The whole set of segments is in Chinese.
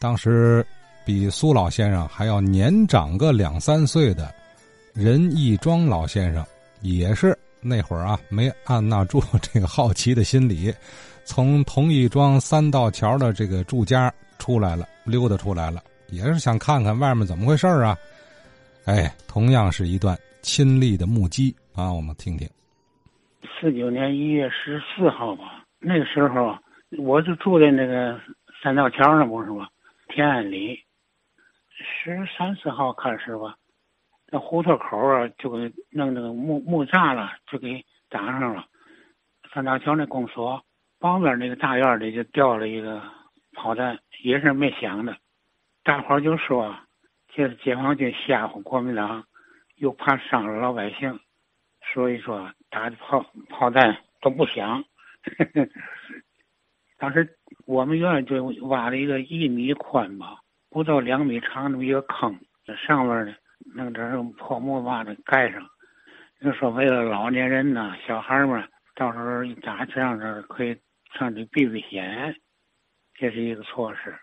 当时比苏老先生还要年长个两三岁的任义庄老先生，也是那会儿啊，没按捺住这个好奇的心理，从同义庄三道桥的这个住家出来了，溜达出来了，也是想看看外面怎么回事啊。哎，同样是一段亲历的目击啊，我们听听。四九年一月十四号吧，那个时候我就住在那个三道桥上，不是吗？天安里，十三四号开始吧，那胡同口啊，就给弄那个木木栅了，就给挡上了。三道桥那公所旁边那个大院里就掉了一个炮弹，也是没响的。大伙就说。这是解放军吓唬国民党，又怕伤了老百姓，所以说打的炮炮弹都不响。当时我们院就挖了一个一米宽吧，不到两米长那么一个坑，上面呢弄点破木瓦的盖上。就说为了老年人呐、小孩们，到时候一打仗这可以上去避避险，这是一个措施。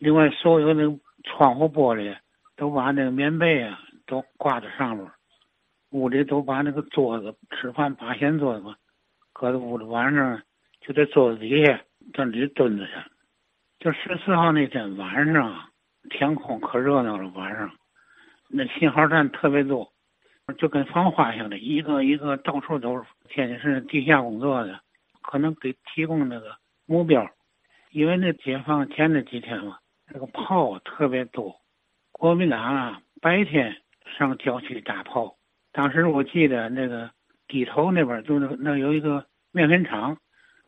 另外，所有的窗户玻璃。都把那个棉被啊都挂在上面，屋里都把那个桌子吃饭八仙桌子搁在屋里，晚上就在桌子底下在里蹲着去。就十四号那天晚上，天空可热闹了，晚上那信号站特别多，就跟放花似的，一个一个到处都是。天津市地下工作的，可能给提供那个目标，因为那解放前那几天嘛，那个炮特别多。国民党啊，白天上郊区打炮。当时我记得那个地头那边就那那有一个面粉厂，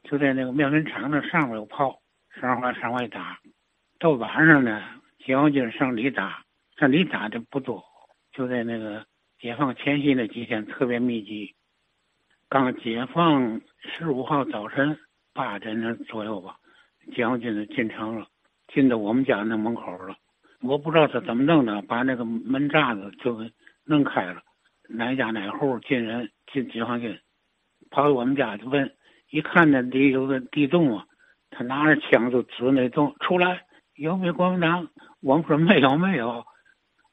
就在那个面粉厂那上面有炮，上外上外打。到晚上呢，解放军上里打，上里打的不多，就在那个解放前夕那几天特别密集。刚解放十五号早晨八点钟左右吧，解放军就进城了，进到我们家那门口了。我不知道他怎么弄的，把那个门栅子就给弄开了，哪家哪户进人进解放军，跑到我们家就问，一看那里有个地洞啊，他拿着枪就指那洞出来，有没有国民党？我们说没有没有。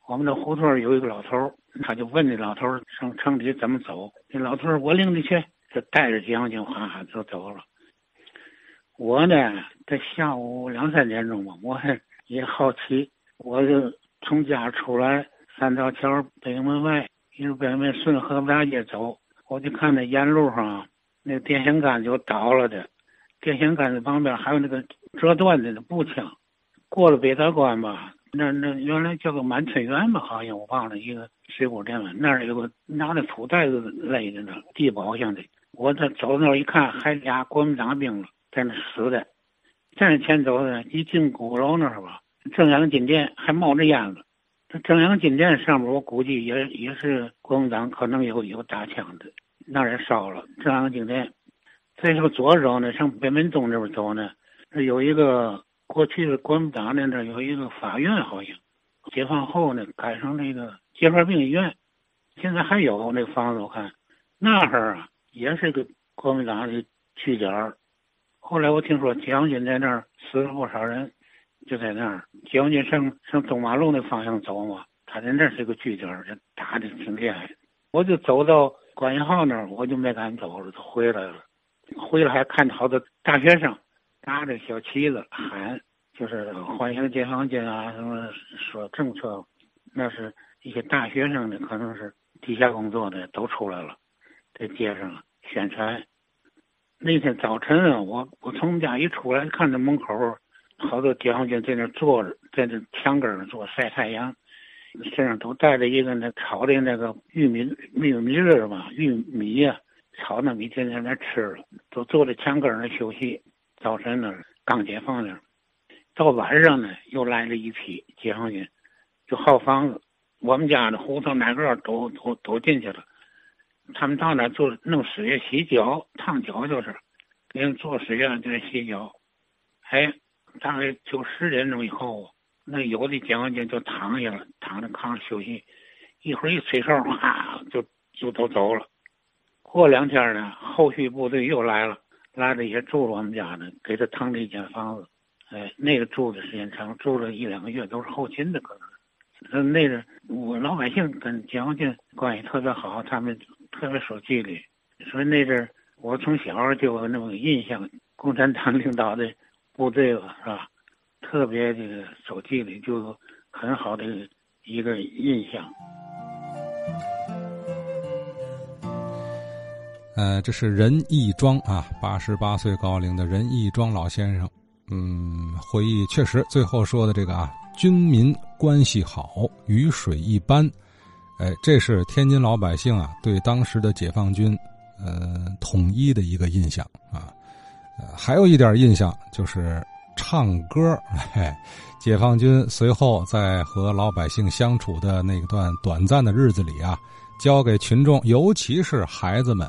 我们那胡同有一个老头，他就问那老头上城里怎么走，那老头我领你去，就带着解放军哈哈就走了。我呢，在下午两三点钟吧，我还也好奇。我就从家出来，三道桥北门外，一路北门顺河大街走，我就看那沿路上那电线杆就倒了的，电线杆子旁边还有那个折断的那步枪。过了北大关吧，那那原来叫个满春园吧，好像我忘了一个水果店了。那儿有个拿着土袋子勒着呢，地保像的。我这走那儿一看，还俩国民党兵了，在那死的。再前走呢，一进鼓楼那儿吧。正阳金店还冒着烟了，这正阳金店上面我估计也也是国民党可能有有打枪的，那也烧了正阳金店。再说左走呢，向北门东这边走呢，有一个过去的国民党那那有一个法院，好像解放后呢改成那个结核病医院，现在还有那房子我看，那儿啊也是个国民党的据点。后来我听说将军在那儿死了不少人。就在那儿，解放军上上东马路那方向走嘛，他在那儿是个据点，这打的挺厉害。我就走到关系号那儿，我就没敢走了，就回来了。回来还看到好多大学生拿着小旗子喊，就是欢迎解放军啊，什么说政策，那是一些大学生的，可能是地下工作的都出来了，在街上宣传。那天早晨啊，我我从家一出来，看着门口。好多解放军在那坐着，在那墙根上坐晒太阳，身上都带着一个那炒的那个玉米玉米粒儿吧，玉米呀，炒那米天天在那吃了，都坐在墙根那休息。早晨呢，刚解放那，到晚上呢，又来了一批解放军，就好房子。我们家的胡同哪个都都都进去了，他们到那做弄水，洗脚、烫脚就是，给人做水呀，就洗脚，哎。大概就十点钟以后，那有的解放军就躺下了，躺在炕上休息。一会儿一吹哨，啊，就就都走了。过两天呢，后续部队又来了，来了也住了我们家呢，给他腾了一间房子。哎，那个住的时间长，住了一两个月都是后勤的可能。那那个我老百姓跟解放军关系特别好，他们特别守纪律，所以那阵我从小就有那么个印象，共产党领导的部队吧，是吧？特别这个手机里，就很好的一个印象。呃，这是任义庄啊，八十八岁高龄的任义庄老先生，嗯，回忆确实最后说的这个啊，军民关系好，鱼水一般，哎，这是天津老百姓啊对当时的解放军，呃，统一的一个印象啊，呃，还有一点印象就是唱歌，嘿，解放军随后在和老百姓相处的那段短暂的日子里啊，教给群众，尤其是孩子们。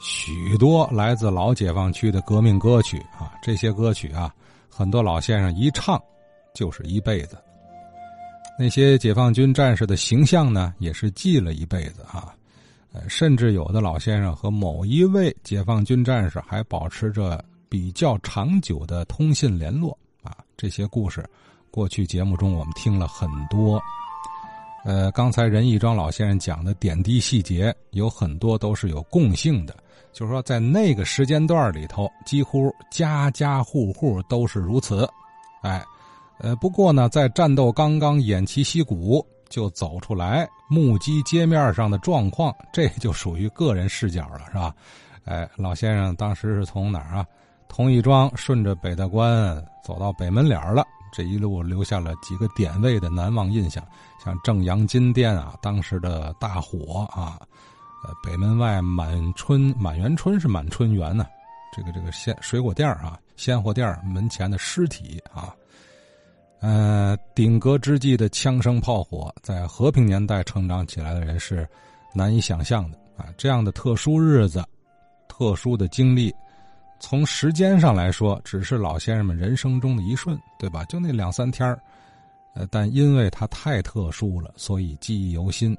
许多来自老解放区的革命歌曲啊，这些歌曲啊，很多老先生一唱就是一辈子。那些解放军战士的形象呢，也是记了一辈子啊。呃，甚至有的老先生和某一位解放军战士还保持着比较长久的通信联络啊。这些故事，过去节目中我们听了很多。呃，刚才任义庄老先生讲的点滴细节，有很多都是有共性的。就是说，在那个时间段里头，几乎家家户户都是如此。哎，呃，不过呢，在战斗刚刚偃旗息鼓就走出来，目击街面上的状况，这就属于个人视角了，是吧？哎，老先生当时是从哪儿啊？同义庄顺着北大关走到北门脸了，这一路留下了几个点位的难忘印象，像正阳金店啊，当时的大火啊。呃，北门外满春满园春是满春园呢，这个这个鲜水果店啊，鲜货店门前的尸体啊，呃，顶格之际的枪声炮火，在和平年代成长起来的人是难以想象的啊。这样的特殊日子，特殊的经历，从时间上来说，只是老先生们人生中的一瞬，对吧？就那两三天呃，但因为它太特殊了，所以记忆犹新。